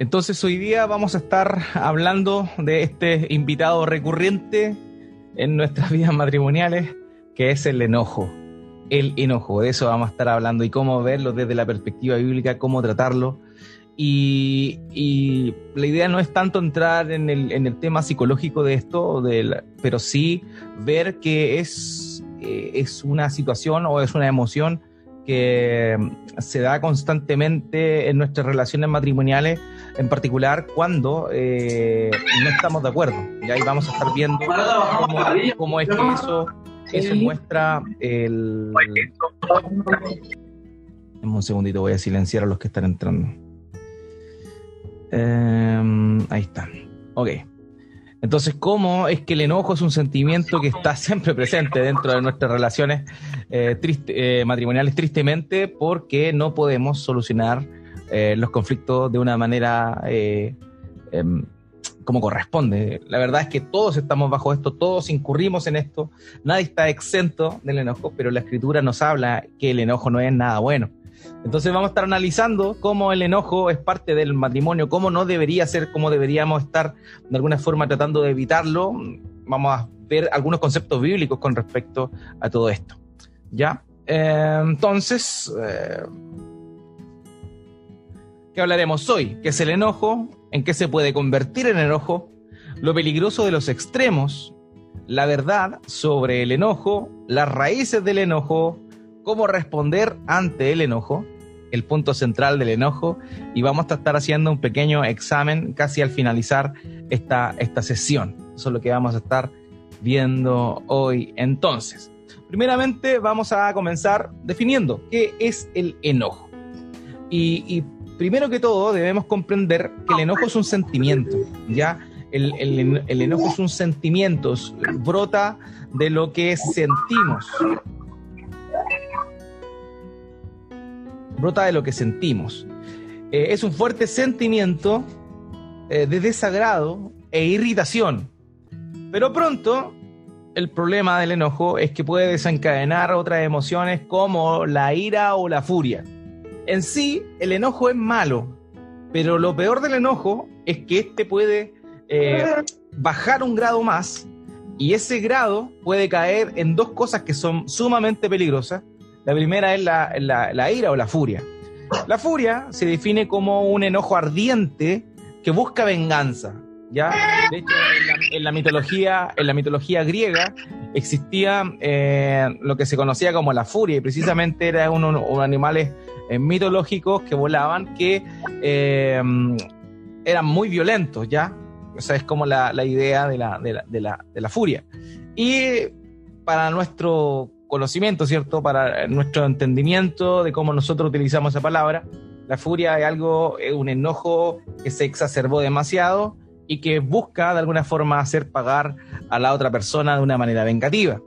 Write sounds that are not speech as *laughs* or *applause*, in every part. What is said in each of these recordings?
Entonces hoy día vamos a estar hablando de este invitado recurrente en nuestras *laughs* vidas matrimoniales, que es el enojo. El enojo, de eso vamos a estar hablando y cómo verlo desde la perspectiva bíblica, cómo tratarlo. Y, la idea no es tanto entrar en el, tema psicológico de esto, pero sí ver que es, eh, es una situación o es una emoción que se da constantemente en nuestras relaciones matrimoniales, en particular cuando eh, no estamos de acuerdo. Y ahí vamos a estar viendo cómo, es que eso, eso muestra el... un segundito, voy a silenciar a los que están entrando. Em, ahí está. Ok. Entonces, ¿cómo es que el enojo es un sentimiento que está siempre presente dentro de nuestras relaciones eh, eh, matrimoniales, tristemente, porque no podemos solucionar eh, los conflictos de una manera em, como corresponde? La verdad es que todos estamos bajo esto, todos incurrimos en esto, nadie está exento del enojo, pero la escritura nos habla que el enojo no es nada bueno. Entonces vamos a estar analizando cómo el enojo es parte del matrimonio, cómo no debería ser, cómo deberíamos estar de alguna forma tratando de evitarlo. Vamos a ver algunos conceptos bíblicos con respecto a todo esto. ¿Ya? Eh, entonces, eh, ¿qué hablaremos hoy? ¿Qué es el enojo? ¿En qué se puede convertir en enojo? Lo peligroso de los extremos, la verdad sobre el enojo, las raíces del enojo, cómo responder ante el enojo, el punto central del enojo, y vamos a estar haciendo un pequeño examen casi al finalizar esta, esta sesión. Eso es lo que vamos a estar viendo hoy. Entonces, primeramente vamos a comenzar definiendo qué es el enojo. Y, primero que todo debemos comprender que el enojo es un sentimiento, ¿ya? El, enojo es un sentimiento, brota de lo que sentimos, brota de lo que sentimos. Eh, es un fuerte sentimiento eh, de desagrado e irritación. Pero pronto, el problema del enojo es que puede desencadenar otras emociones como la ira o la furia. En sí, el enojo es malo, pero lo peor del enojo es que este puede eh, bajar un grado más y ese grado puede caer en dos cosas que son sumamente peligrosas, la primera es la, ira o la furia. La furia se define como un enojo ardiente que busca venganza. ¿ya? De hecho, en la, mitología, en la mitología griega existía eh, lo que se conocía como la furia, y precisamente eran unos, animales eh, mitológicos que volaban que eh, eran muy violentos, ¿ya? O es como la, idea de la, de la furia. Y para nuestro conocimiento, ¿cierto? Para nuestro entendimiento de cómo nosotros utilizamos esa palabra. La furia es algo, un enojo que se exacerbó demasiado y que busca de alguna forma hacer pagar a la otra persona de una manera vengativa.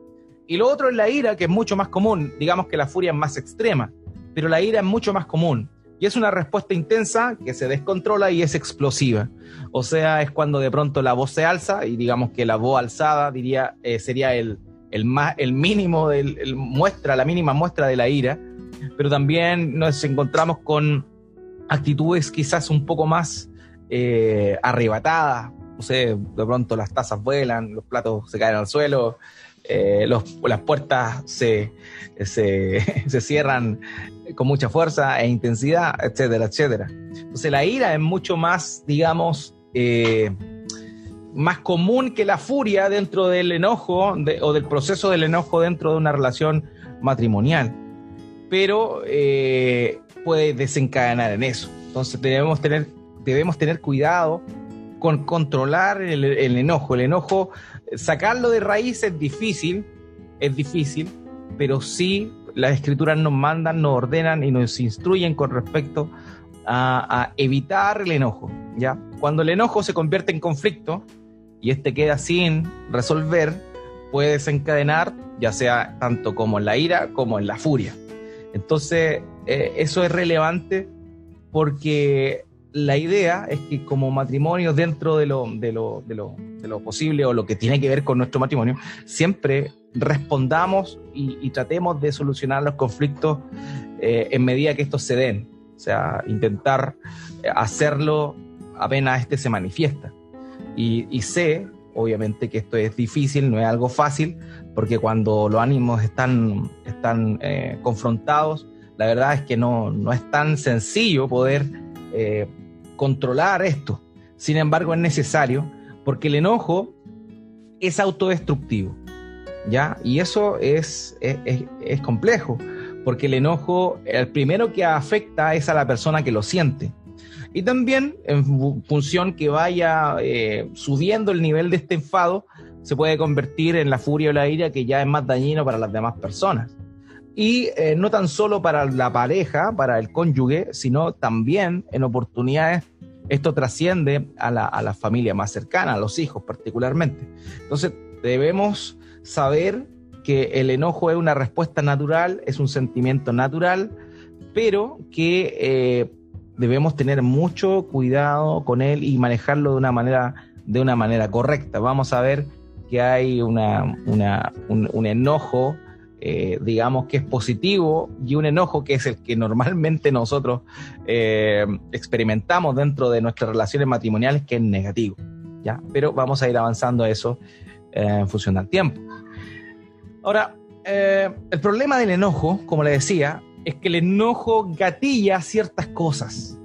Y lo otro es la ira, que es mucho más común. Digamos que la furia es más extrema, pero la ira es mucho más común. Y es una respuesta intensa que se descontrola y es explosiva. O sea, es cuando de pronto la voz se alza y digamos que la voz alzada diría, eh, sería el, el, más, el mínimo, del, muestra, la mínima muestra de la ira, pero también nos encontramos con actitudes quizás un poco más eh, arrebatadas, no sé, de pronto las tazas vuelan, los platos se caen al suelo, eh, las puertas se, se, *laughs* se, cierran con mucha fuerza e intensidad, etcétera, etcétera. Entonces la ira es mucho más, digamos, eh, más común que la furia dentro del enojo o del proceso del enojo dentro de una relación matrimonial. Pero eh, puede desencadenar en eso. Entonces debemos tener, debemos tener cuidado con controlar el, enojo. El enojo, sacarlo de raíz es difícil, es difícil, pero sí las escrituras nos mandan, nos ordenan y nos instruyen con respecto a, evitar el enojo. ¿ya? Cuando el enojo se convierte en conflicto, y este queda sin resolver, puede desencadenar ya sea tanto como en la ira como en la furia. Entonces, eh, eso es relevante porque la idea es que como matrimonio dentro de lo, de, lo, de, lo, de lo, posible o lo que tiene que ver con nuestro matrimonio, siempre respondamos y, tratemos de solucionar los conflictos eh, en medida que estos se den. O sea, intentar hacerlo apenas este se manifiesta. Y, sé, obviamente, que esto es difícil, no es algo fácil, porque cuando los ánimos están, están eh, confrontados, la verdad es que no, no es tan sencillo poder eh, controlar esto. Sin embargo, es necesario porque el enojo es autodestructivo. ¿Ya? Y eso es, es, complejo, porque el enojo, el primero que afecta es a la persona que lo siente. Y también, en función que vaya eh, subiendo el nivel de este enfado, se puede convertir en la furia o la ira que ya es más dañino para las demás personas. Y eh, no tan solo para la pareja, para el cónyuge, sino también en oportunidades esto trasciende a la, a la familia más cercana, a los hijos particularmente. Entonces debemos saber que el enojo es una respuesta natural, es un sentimiento natural, pero que eh, debemos tener mucho cuidado con él y manejarlo de una manera, de una manera correcta. Vamos a ver que hay una, una, un, enojo eh, digamos que es positivo y un enojo que es el que normalmente nosotros eh, experimentamos dentro de nuestras relaciones matrimoniales que es negativo. ¿ya? Pero vamos a ir avanzando a eso eh, en función del tiempo. Ahora, el problema del enojo, como le decía, es que el enojo gatilla ciertas cosas.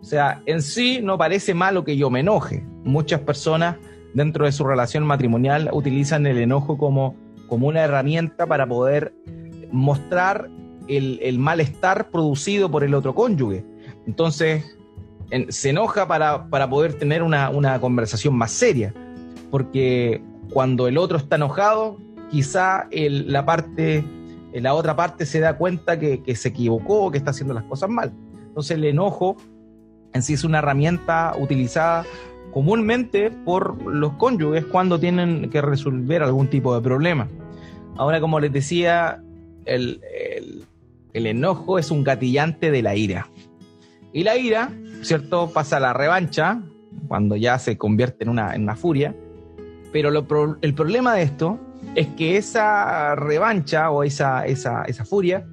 O sea, en sí no parece malo que yo me enoje. Muchas personas dentro de su relación matrimonial utilizan el enojo como como una herramienta para poder mostrar el, malestar producido por el otro cónyuge. Entonces, se enoja para, poder tener una, conversación más seria, porque cuando el otro está enojado, quizá la parte, la otra parte se da cuenta que, que se equivocó, que está haciendo las cosas mal. Entonces el enojo en sí es una herramienta utilizada comúnmente por los cónyuges cuando tienen que resolver algún tipo de problema. Ahora, como les decía, el, enojo es un gatillante de la ira. Y la ira, ¿cierto? Pasa a la revancha, cuando ya se convierte en una, en una furia. Pero el problema de esto es que esa revancha o esa, esa, esa furia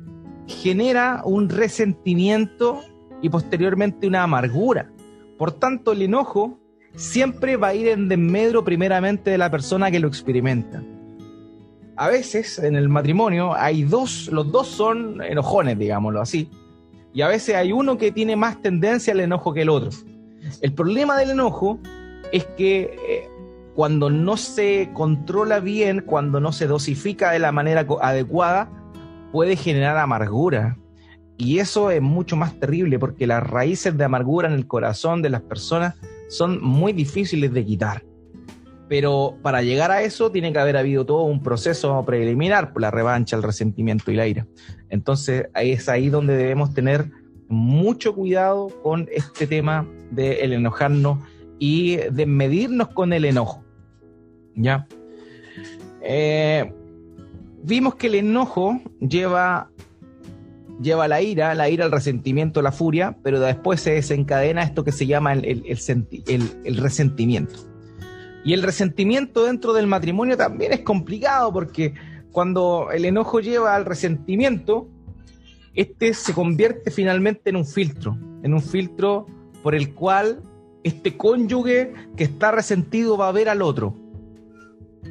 genera un resentimiento y posteriormente una amargura. Por tanto, el enojo siempre va a ir en desmedro primeramente de la persona que lo experimenta. A veces en el matrimonio hay dos, los dos son enojones, digámoslo así, y a veces hay uno que tiene más tendencia al enojo que el otro. El problema del enojo es que eh, cuando no se controla bien, cuando no se dosifica de la manera adecuada, puede generar amargura. Y eso es mucho más terrible porque las raíces de amargura en el corazón de las personas son muy difíciles de quitar. Pero para llegar a eso tiene que haber habido todo un proceso preliminar, la revancha, el resentimiento y la ira. Entonces es ahí donde debemos tener mucho cuidado con este tema de el enojarnos y de medirnos con el enojo. ¿Ya? Eh, vimos que el enojo lleva lleva la ira, la ira, el resentimiento, la furia, pero después se desencadena esto que se llama el, el, resentimiento. Y el resentimiento dentro del matrimonio también es complicado porque cuando el enojo lleva al resentimiento, este se convierte finalmente en un filtro, en un filtro por el cual este cónyuge que está resentido va a ver al otro.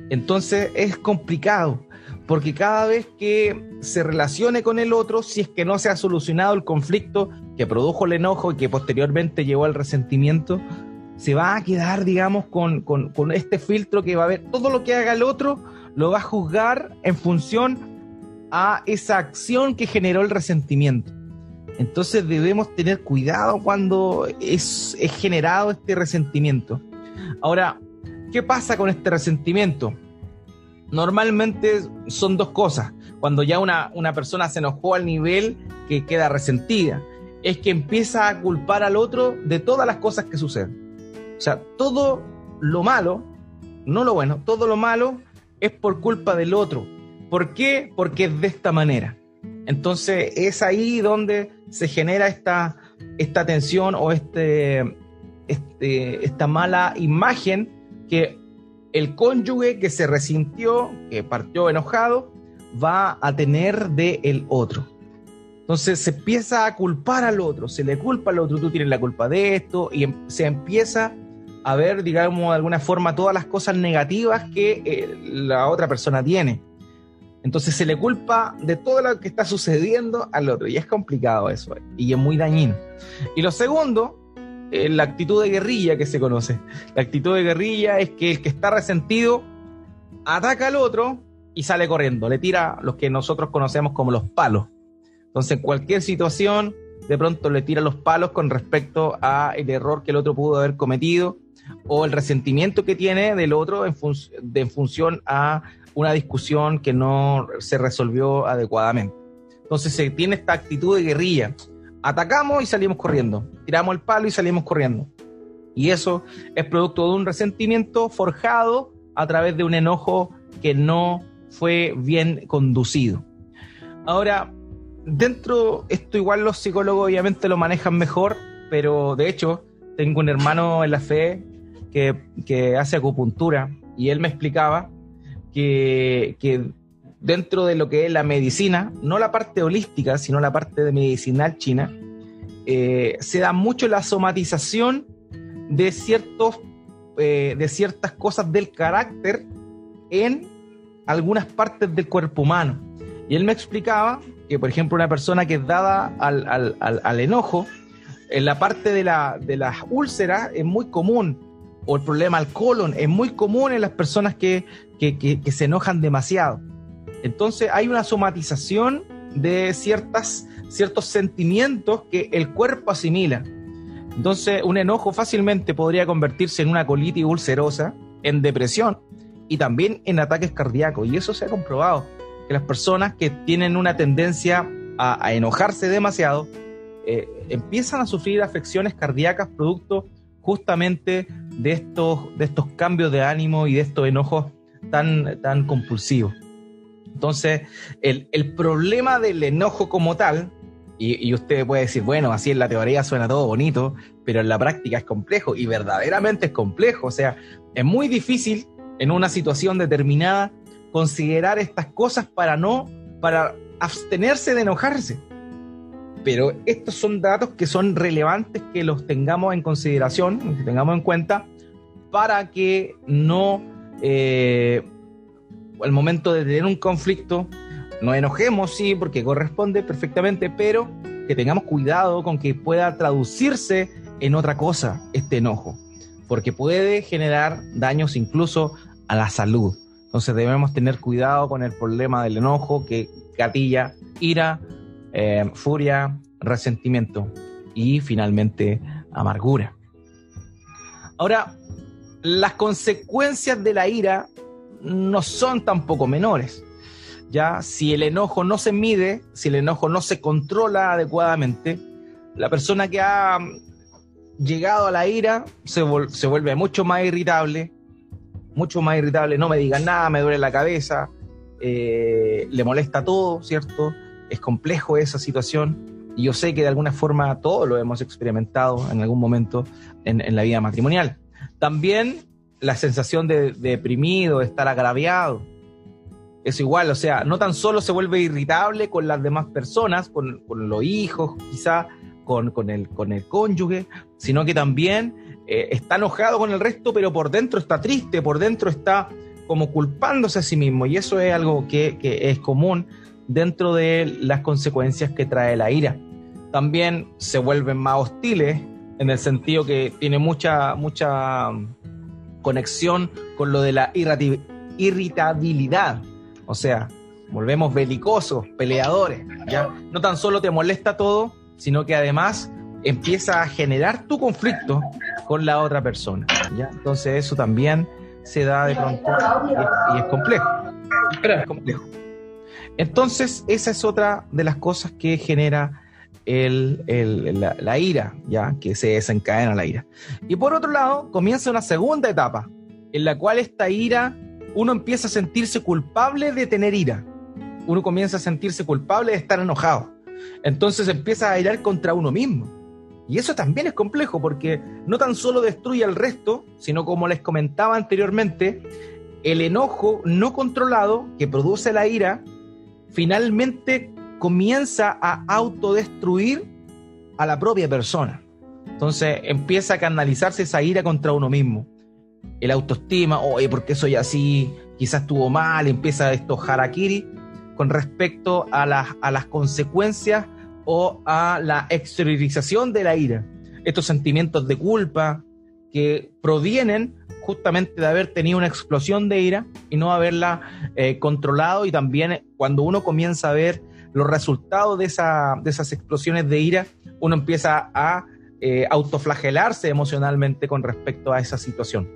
Entonces es complicado porque cada vez que se relacione con el otro, si es que no se ha solucionado el conflicto que produjo el enojo y que posteriormente llevó al resentimiento, se va a quedar, digamos, con, este filtro que va a ver todo lo que haga el otro, lo va a juzgar en función a esa acción que generó el resentimiento. Entonces debemos tener cuidado cuando es generado este resentimiento. Ahora, ¿qué pasa con este resentimiento? Normalmente son dos cosas. Cuando ya una, persona se enojó al nivel que queda resentida, es que empieza a culpar al otro de todas las cosas que suceden. O sea, todo lo malo, no lo bueno, todo lo malo es por culpa del otro. ¿Por qué? Porque es de esta manera. Entonces es ahí donde se genera esta, esta tensión o este, este, esta mala imagen que el cónyuge que se resintió, que partió enojado, va a tener de el otro. Entonces se empieza a culpar al otro, se le culpa al otro, tú tienes la culpa de esto, y em, se empieza a ver, digamos, de alguna forma todas las cosas negativas que eh, la otra persona tiene. Entonces se le culpa de todo lo que está sucediendo al otro, y es complicado eso, y es muy dañino. Y lo segundo, la actitud de guerrilla que se conoce. La actitud de guerrilla es que el que está resentido ataca al otro y sale corriendo, le tira los que nosotros conocemos como los palos entonces, en cualquier situación, de pronto le tira los palos con respecto a el error que el otro pudo haber cometido o el resentimiento que tiene del otro en, en función a una discusión que no se resolvió adecuadamente. Entonces se tiene esta actitud de guerrilla. Atacamos y salimos corriendo. Tiramos el palo y salimos corriendo. Y eso es producto de un resentimiento forjado a través de un enojo que no fue bien conducido. Ahora, dentro, esto igual los psicólogos obviamente lo manejan mejor, pero de hecho tengo un hermano en la fe que, hace acupuntura y él me explicaba que, dentro de lo que es la medicina, no la parte holística, sino la parte de medicinal china, eh, se da mucho la somatización de, ciertos, eh, de ciertas cosas del carácter en algunas partes del cuerpo humano. Y él me explicaba que, por ejemplo, una persona que es dada al, enojo, en la parte de, la, de las úlceras es muy común, o el problema al colon es muy común en las personas que, se enojan demasiado. Entonces hay una somatización de ciertas, ciertos sentimientos que el cuerpo asimila. Entonces un enojo fácilmente podría convertirse en una colitis ulcerosa, en depresión y también en ataques cardíacos. Y eso se ha comprobado que las personas que tienen una tendencia a, enojarse demasiado eh, empiezan a sufrir afecciones cardíacas producto justamente de estos, de estos cambios de ánimo y de estos enojos tan, tan compulsivos. Entonces, el, problema del enojo como tal, y, y, usted puede decir, bueno, así en la teoría suena todo bonito, pero en la práctica es complejo y verdaderamente es complejo. O sea, es muy difícil en una situación determinada considerar estas cosas para no, para abstenerse de enojarse. Pero estos son datos que son relevantes que los tengamos en consideración, que tengamos en cuenta, para que no, eh, al momento de tener un conflicto, nos enojemos, sí, porque corresponde perfectamente, pero que tengamos cuidado con que pueda traducirse en otra cosa este enojo, porque puede generar daños incluso a la salud. Entonces debemos tener cuidado con el problema del enojo que gatilla ira, eh, furia, resentimiento y finalmente amargura. Ahora, las consecuencias de la ira no son tampoco menores. Ya, si el enojo no se mide, si el enojo no se controla adecuadamente, la persona que ha llegado a la ira se, se vuelve mucho más irritable, mucho más irritable, no me digan nada, me duele la cabeza, eh, le molesta todo, ¿cierto? Es complejo esa situación y yo sé que de alguna forma todos lo hemos experimentado en algún momento en, la vida matrimonial. También la sensación de, deprimido, de estar agraviado. Es igual, o sea, no tan solo se vuelve irritable con las demás personas, con, los hijos, quizá, con, con, el, con el cónyuge, sino que también eh, está enojado con el resto, pero por dentro está triste, por dentro está como culpándose a sí mismo. Y eso es algo que, es común dentro de las consecuencias que trae la ira. También se vuelven más hostiles en el sentido que tiene mucha, mucha conexión con lo de la irritabilidad. O sea, volvemos belicosos, peleadores. ¿ya? No tan solo te molesta todo, sino que además empieza a generar tu conflicto con la otra persona. ¿ya? Entonces eso también se da de pronto y es, complejo. es complejo. Entonces esa es otra de las cosas que genera el, la, ira, ya que se desencadena la ira. Y por otro lado, comienza una segunda etapa en la cual esta ira, uno empieza a sentirse culpable de tener ira. Uno comienza a sentirse culpable de estar enojado. Entonces empieza a irar contra uno mismo y eso también es complejo porque no tan solo destruye al resto, sino como les comentaba anteriormente, el enojo no controlado que produce la ira finalmente comienza a autodestruir a la propia persona. Entonces empieza a canalizarse esa ira contra uno mismo. El autoestima, oye, ¿por qué soy así? Quizás estuvo mal, empieza esto harakiri con respecto a las, a las consecuencias o a la exteriorización de la ira. Estos sentimientos de culpa que provienen justamente de haber tenido una explosión de ira y no haberla eh, controlado y también cuando uno comienza a ver los resultados de, esa, de esas explosiones de ira, uno empieza a eh, autoflagelarse emocionalmente con respecto a esa situación.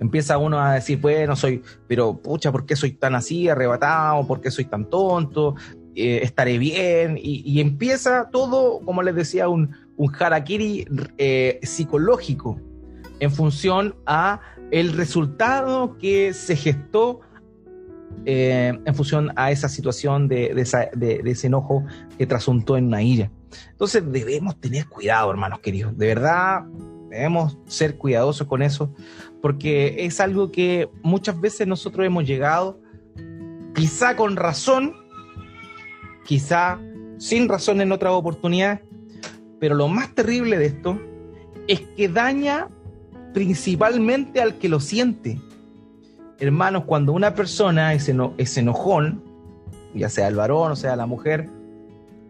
Empieza uno a decir, bueno, soy, pero pucha, ¿por qué soy tan así, arrebatado? ¿Por qué soy tan tonto? Eh, estaré bien. Y, empieza todo, como les decía, un, un harakiri eh, psicológico en función a el resultado que se gestó eh, en función a esa situación de, ese enojo que trasuntó en una ira. Entonces debemos tener cuidado, hermanos queridos. De verdad, debemos ser cuidadosos con eso, porque es algo que muchas veces nosotros hemos llegado, quizá con razón, quizá sin razón en otras oportunidades, pero lo más terrible de esto es que daña principalmente al que lo siente hermanos, cuando una persona es, enojón, ya sea el varón o sea la mujer,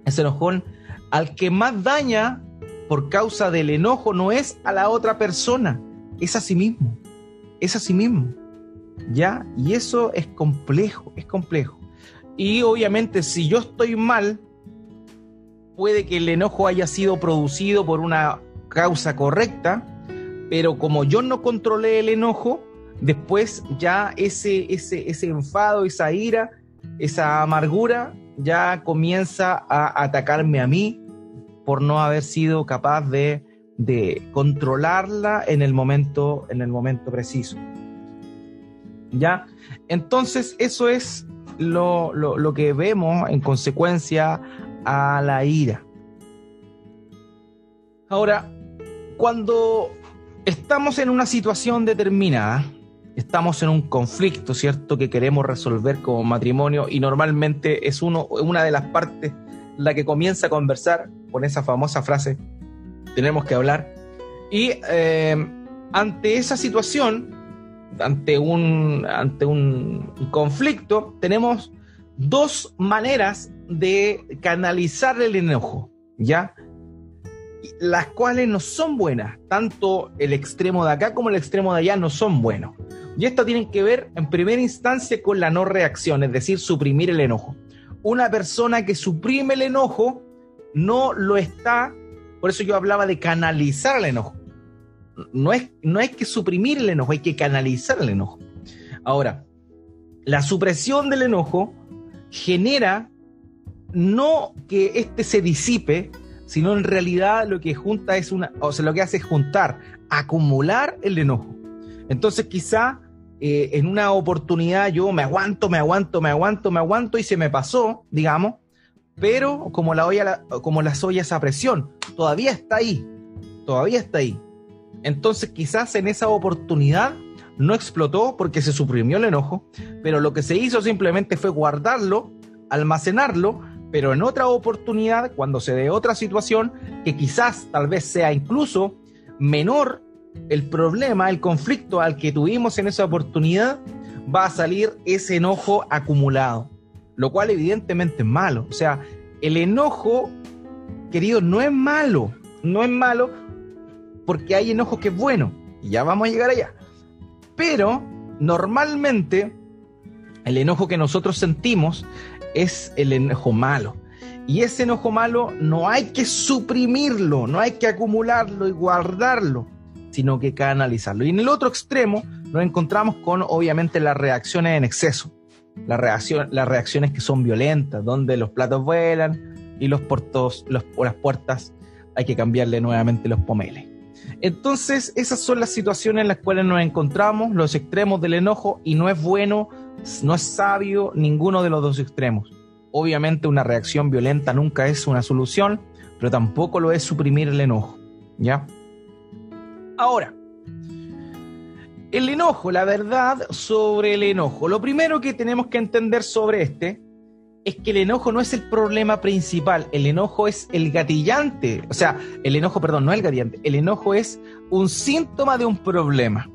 es enojón, al que más daña por causa del enojo no es a la otra persona, es a sí mismo, es a sí mismo. ¿Ya? Y eso es complejo, es complejo. Y obviamente si yo estoy mal, puede que el enojo haya sido producido por una causa correcta, pero como yo no controlé el enojo, después ya ese, ese, ese enfado, esa ira, esa amargura ya comienza a atacarme a mí por no haber sido capaz de, controlarla en el momento, en el momento preciso. ¿Ya? Entonces, eso es lo, lo que vemos en consecuencia a la ira. Ahora, cuando estamos en una situación determinada, estamos en un conflicto, ¿cierto? Que queremos resolver como matrimonio y normalmente es uno, una de las partes la que comienza a conversar con esa famosa frase, tenemos que hablar. Y eh, ante esa situación, ante un, ante un conflicto, tenemos dos maneras de canalizar el enojo, ¿ya? Las cuales no son buenas, tanto el extremo de acá como el extremo de allá no son buenos. Y esto tiene que ver en primera instancia con la no reacción, es decir, suprimir el enojo. Una persona que suprime el enojo no lo está, por eso yo hablaba de canalizar el enojo. No es, no es que suprimir el enojo, hay que canalizar el enojo. Ahora, la supresión del enojo genera no que éste se disipe, sino en realidad lo que junta es una, o sea, lo que hace es juntar, acumular el enojo. Entonces quizá eh, en una oportunidad yo me aguanto, me aguanto, me aguanto, me aguanto y se me pasó, digamos, pero como la olla, como las ollas a presión, todavía está ahí, todavía está ahí. Entonces quizás en esa oportunidad no explotó porque se suprimió el enojo, pero lo que se hizo simplemente fue guardarlo, almacenarlo, pero en otra oportunidad, cuando se dé otra situación que quizás tal vez sea incluso menor el problema, el conflicto al que tuvimos en esa oportunidad, va a salir ese enojo acumulado, lo cual evidentemente es malo. O sea, el enojo, querido, no es malo, no es malo porque hay enojo que es bueno, y ya vamos a llegar allá. Pero normalmente el enojo que nosotros sentimos es el enojo malo. Y ese enojo malo no hay que suprimirlo, no hay que acumularlo y guardarlo sino que canalizarlo. Y en el otro extremo nos encontramos con, obviamente, las reacciones en exceso, las, las reacciones que son violentas, donde los platos vuelan y los, portos, los, las puertas hay que cambiarle nuevamente los pomeles. Entonces, esas son las situaciones en las cuales nos encontramos, los extremos del enojo, y no es bueno, no es sabio ninguno de los dos extremos. Obviamente una reacción violenta nunca es una solución, pero tampoco lo es suprimir el enojo, ¿ya? Ahora, el enojo, la verdad sobre el enojo. Lo primero que tenemos que entender sobre este es que el enojo no es el problema principal, el enojo es el gatillante, o sea, el enojo, perdón, no el gatillante, el enojo es un síntoma de un problema,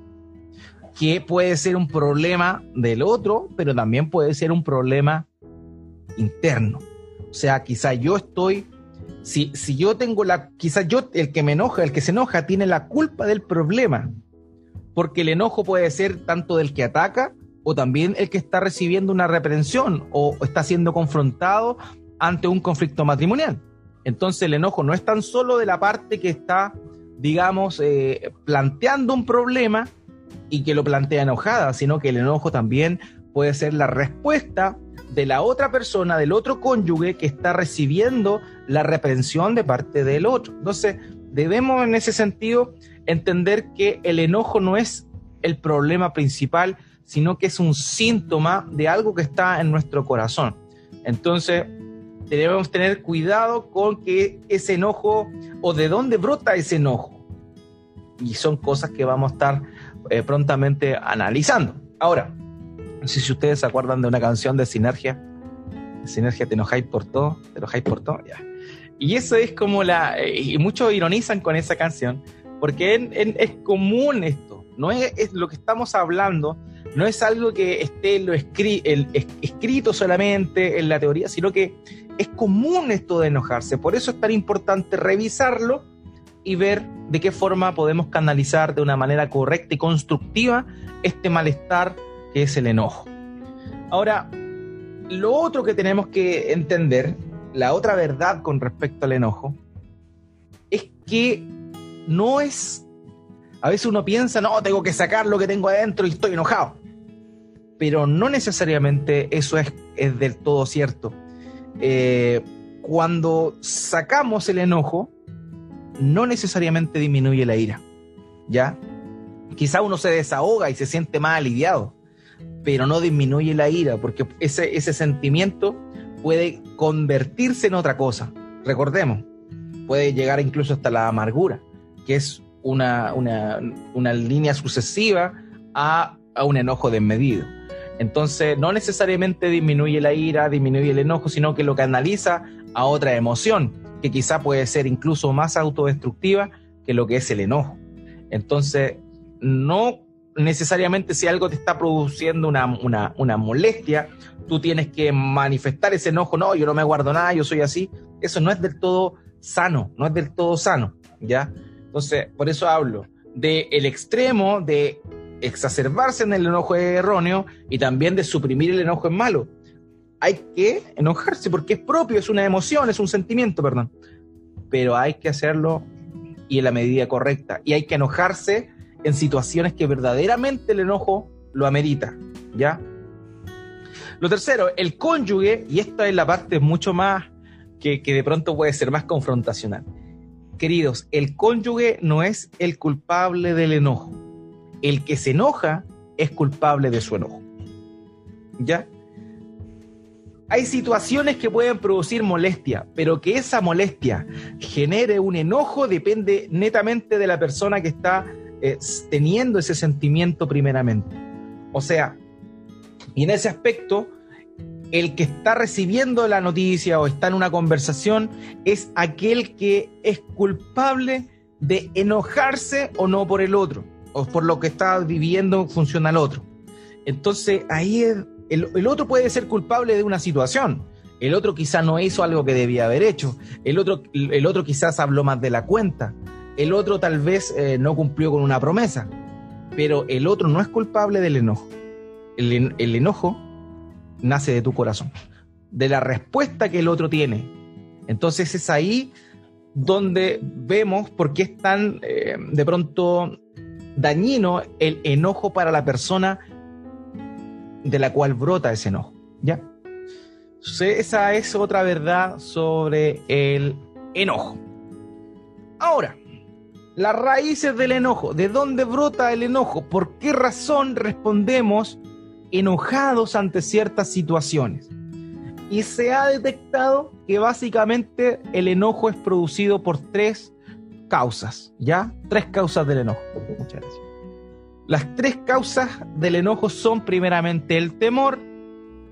que puede ser un problema del otro, pero también puede ser un problema interno. O sea, quizá yo estoy, si, si yo tengo la, quizá yo, el que me enoja, el que se enoja, tiene la culpa del problema, porque el enojo puede ser tanto del que ataca, o también el que está recibiendo una reprensión o está siendo confrontado ante un conflicto matrimonial. Entonces el enojo no es tan solo de la parte que está, digamos, eh, planteando un problema y que lo plantea enojada, sino que el enojo también puede ser la respuesta de la otra persona, del otro cónyuge que está recibiendo la reprensión de parte del otro. Entonces, debemos en ese sentido entender que el enojo no es el problema principal, sino que es un síntoma de algo que está en nuestro corazón. Entonces, debemos tener cuidado con que ese enojo o de dónde brota ese enojo. Y son cosas que vamos a estar eh, prontamente analizando. Ahora, no sé si ustedes se acuerdan de una canción de Sinergia. Sinergia, te enojáis por todo, te enojáis por todo, ya. Y eso es como la... Eh, y muchos ironizan con esa canción, porque es común esto, no es, lo que estamos hablando, no es algo que esté lo el, escrito solamente en la teoría, sino que es común esto de enojarse. Por eso es tan importante revisarlo y ver de qué forma podemos canalizar de una manera correcta y constructiva este malestar que es el enojo. Ahora, lo otro que tenemos que entender, la otra verdad con respecto al enojo, es que no es... A veces uno piensa, no, tengo que sacar lo que tengo adentro y estoy enojado pero no necesariamente eso es, del todo cierto. Eh, cuando sacamos el enojo, no necesariamente disminuye la ira, ¿ya? Quizá uno se desahoga y se siente más aliviado, pero no disminuye la ira, porque ese, ese sentimiento puede convertirse en otra cosa. Recordemos, puede llegar incluso hasta la amargura, que es una, una, línea sucesiva a, a un enojo desmedido. Entonces, no necesariamente disminuye la ira, disminuye el enojo, sino que lo canaliza a otra emoción, que quizá puede ser incluso más autodestructiva que lo que es el enojo. Entonces, no necesariamente si algo te está produciendo una, una, molestia, tú tienes que manifestar ese enojo, no, yo no me guardo nada, yo soy así. Eso no es del todo sano, no es del todo sano, ¿ya? Entonces, por eso hablo del el extremo de exacerbarse en el enojo erróneo y también de suprimir el enojo en malo. Hay que enojarse porque es propio, es una emoción, es un sentimiento, perdón. Pero hay que hacerlo y en la medida correcta. Y hay que enojarse en situaciones que verdaderamente el enojo lo amerita, ¿ya? Lo tercero, el cónyuge, y esta es la parte mucho más que, que de pronto puede ser más confrontacional. Queridos, el cónyuge no es el culpable del enojo el que se enoja es culpable de su enojo. ¿Ya? Hay situaciones que pueden producir molestia, pero que esa molestia genere un enojo depende netamente de la persona que está eh, teniendo ese sentimiento primeramente. O sea, y en ese aspecto, el que está recibiendo la noticia o está en una conversación es aquel que es culpable de enojarse o no por el otro o por lo que está viviendo funciona el otro. Entonces ahí el, otro puede ser culpable de una situación. El otro quizás no hizo algo que debía haber hecho. El otro, el otro quizás habló más de la cuenta. El otro tal vez eh, no cumplió con una promesa. Pero el otro no es culpable del enojo. El, enojo nace de tu corazón, de la respuesta que el otro tiene. Entonces es ahí donde vemos por qué es tan eh, de pronto dañino el enojo para la persona de la cual brota ese enojo. ¿Ya? Esa es otra verdad sobre el enojo. Ahora, las raíces del enojo. ¿De dónde brota el enojo? ¿Por qué razón respondemos enojados ante ciertas situaciones? Y se ha detectado que básicamente el enojo es producido por tres causas, ¿ya? Tres causas del enojo. Muchas gracias. Las tres causas del enojo son primeramente el temor,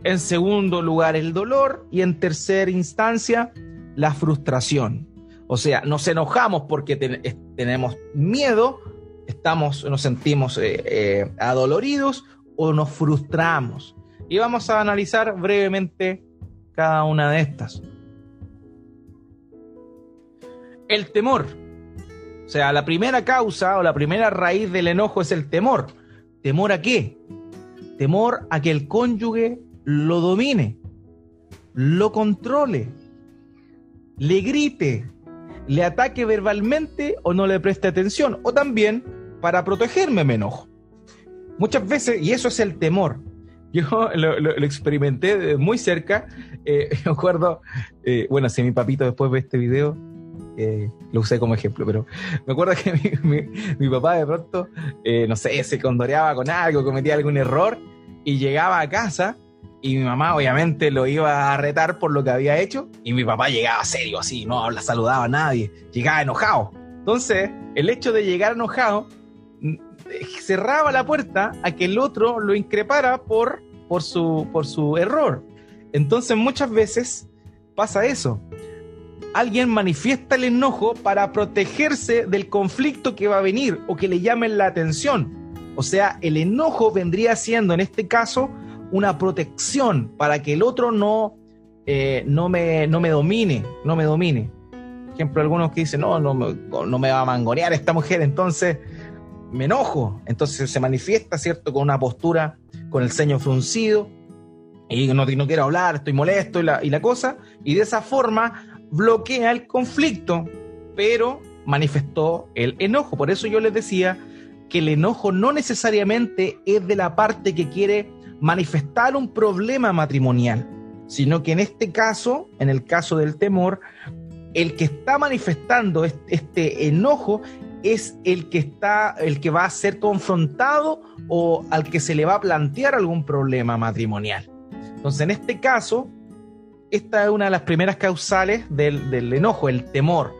En segundo lugar, el dolor. Y en tercera instancia, la frustración. O sea, nos enojamos porque tenemos miedo, estamos, nos sentimos eh, eh, adoloridos o nos frustramos. Y vamos a analizar brevemente cada una de estas. El temor. O sea, la primera causa o la primera raíz del enojo es el temor. ¿Temor a qué? Temor a que el cónyuge lo domine, lo controle, le grite, le ataque verbalmente o no le preste atención. O también para protegerme me enojo. Muchas veces, y eso es el temor. *laughs* Yo lo, experimenté muy cerca. Eh, *laughs* me acuerdo, eh, bueno, si mi papito después ve este video, eh, lo usé como ejemplo, pero me acuerdo que *laughs* mi, papá de pronto, no sé, se condoreaba con algo, cometía algún error y llegaba a casa y mi mamá obviamente lo iba a retar por lo que había hecho y mi papá llegaba serio así, no la saludaba a nadie, llegaba enojado. Entonces, el hecho de llegar enojado mm, cerraba la puerta a que el otro lo increpara por, por, su, por su error. Entonces, muchas veces pasa eso. Alguien manifiesta el enojo para protegerse del conflicto que va a venir o que le llamen la atención. O sea, el enojo vendría siendo en este caso una protección para que el otro no, eh, no, me, no me domine, no me domine. Por ejemplo, algunos que dicen, no, no, no me va a mangonear esta mujer, entonces me enojo. Entonces se manifiesta, ¿cierto?, con una postura, con el ceño fruncido, y no, no quiero hablar, estoy molesto y la, y la cosa, y de esa forma bloquea el conflicto, pero manifestó el enojo. Por eso yo les decía que el enojo no necesariamente es de la parte que quiere manifestar un problema matrimonial, sino que en este caso, en el caso del temor, el que está manifestando este enojo es el que está, el que va a ser confrontado o al que se le va a plantear algún problema matrimonial. Entonces, en este caso, esta es una de las primeras causales del, enojo, el temor.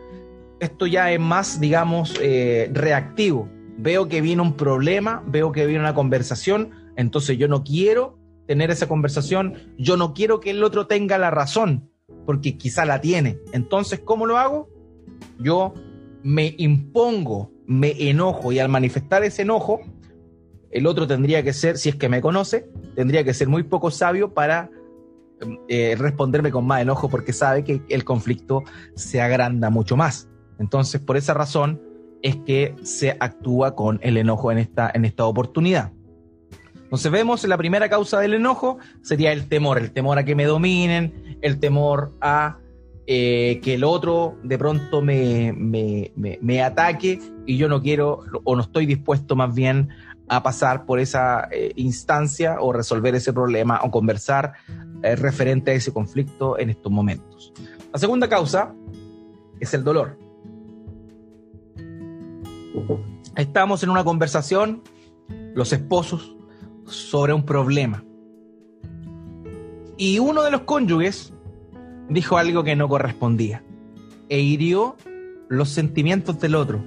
Esto ya es más, digamos, eh, reactivo. Veo que viene un problema, veo que viene una conversación, entonces yo no quiero tener esa conversación, yo no quiero que el otro tenga la razón, porque quizá la tiene. Entonces, ¿cómo lo hago? Yo me impongo, me enojo y al manifestar ese enojo, el otro tendría que ser, si es que me conoce, tendría que ser muy poco sabio para eh, responderme con más enojo porque sabe que el conflicto se agranda mucho más. Entonces, por esa razón es que se actúa con el enojo en esta, en esta oportunidad. Entonces vemos la primera causa del enojo sería el temor, el temor a que me dominen, el temor a eh, que el otro de pronto me, me, ataque y yo no quiero o no estoy dispuesto más bien a pasar por esa eh, instancia o resolver ese problema o conversar eh, referente a ese conflicto en estos momentos. La segunda causa es el dolor. Estamos en una conversación, los esposos, sobre un problema. Y uno de los cónyuges dijo algo que no correspondía e hirió los sentimientos del otro.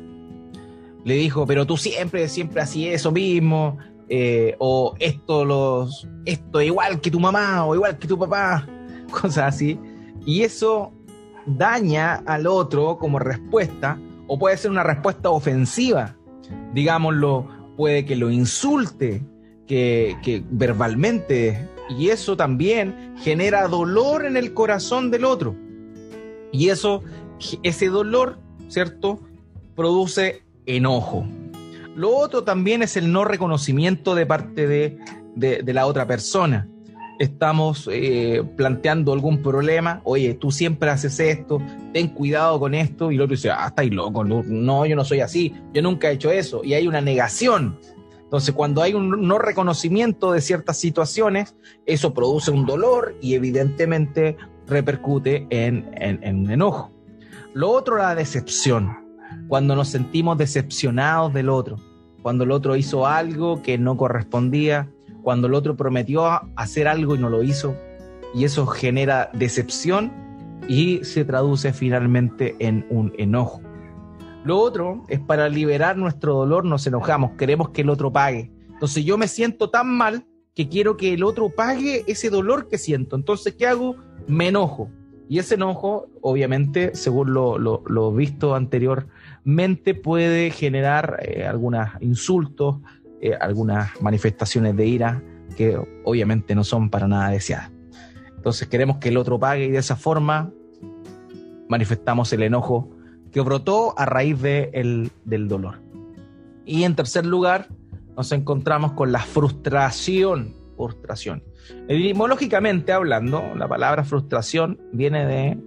Le dijo, pero tú siempre, siempre así eso mismo, eh, o esto, los, esto igual que tu mamá o igual que tu papá, *laughs* cosas así. Y eso daña al otro como respuesta, o puede ser una respuesta ofensiva, digámoslo, puede que lo insulte, que, verbalmente, y eso también genera dolor en el corazón del otro. Y eso, ese dolor, ¿cierto? Produce enojo. Lo otro también es el no reconocimiento de parte de, de, la otra persona. Estamos eh, planteando algún problema, oye, tú siempre haces esto, ten cuidado con esto, y el otro dice, ah, estáis loco, no, yo no soy así, yo nunca he hecho eso, y hay una negación. Entonces, cuando hay un no reconocimiento de ciertas situaciones, eso produce un dolor y evidentemente repercute en, en, enojo. Lo otro, la decepción. Cuando nos sentimos decepcionados del otro, cuando el otro hizo algo que no correspondía, cuando el otro prometió hacer algo y no lo hizo, y eso genera decepción y se traduce finalmente en un enojo. Lo otro es para liberar nuestro dolor, nos enojamos, queremos que el otro pague. Entonces yo me siento tan mal que quiero que el otro pague ese dolor que siento. Entonces, ¿qué hago? Me enojo. Y ese enojo, obviamente, según lo, visto anteriormente, puede generar eh, algunos insultos, eh, algunas manifestaciones de ira que obviamente no son para nada deseadas. Entonces queremos que el otro pague y de esa forma manifestamos el enojo que brotó a raíz de del dolor. Y en tercer lugar, nos encontramos con la frustración. Frustración. Etimológicamente hablando, la palabra frustración viene de,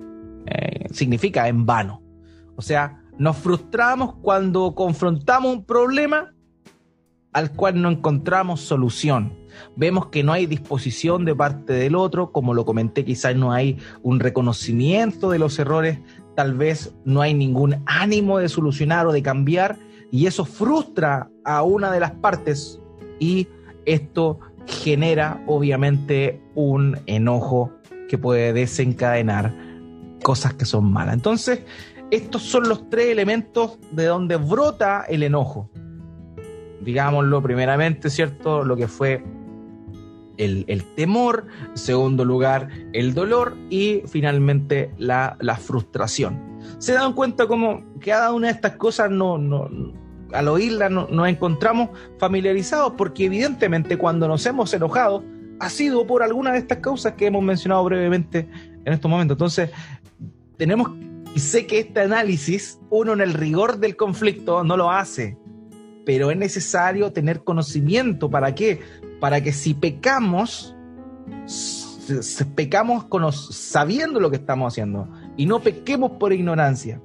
eh, significa en vano. O sea, nos frustramos cuando confrontamos un problema al cual no encontramos solución. Vemos que no hay disposición de parte del otro, como lo comenté, quizás no hay un reconocimiento de los errores, tal vez no hay ningún ánimo de solucionar o de cambiar, y eso frustra a una de las partes y esto genera obviamente un enojo que puede desencadenar cosas que son malas. Entonces, estos son los tres elementos de donde brota el enojo. Digámoslo primeramente, ¿cierto? Lo que fue el, temor, en segundo lugar el dolor y finalmente la, frustración. Se dan cuenta como cada una de estas cosas no, no al oírla nos encontramos familiarizados porque evidentemente cuando nos hemos enojado ha sido por alguna de estas causas que hemos mencionado brevemente en estos momentos. Entonces, tenemos, y sé que este análisis, uno en el rigor del conflicto no lo hace, pero es necesario tener conocimiento. ¿Para qué? Para que si pecamos, pecamos sabiendo lo que estamos haciendo y no pequemos por ignorancia.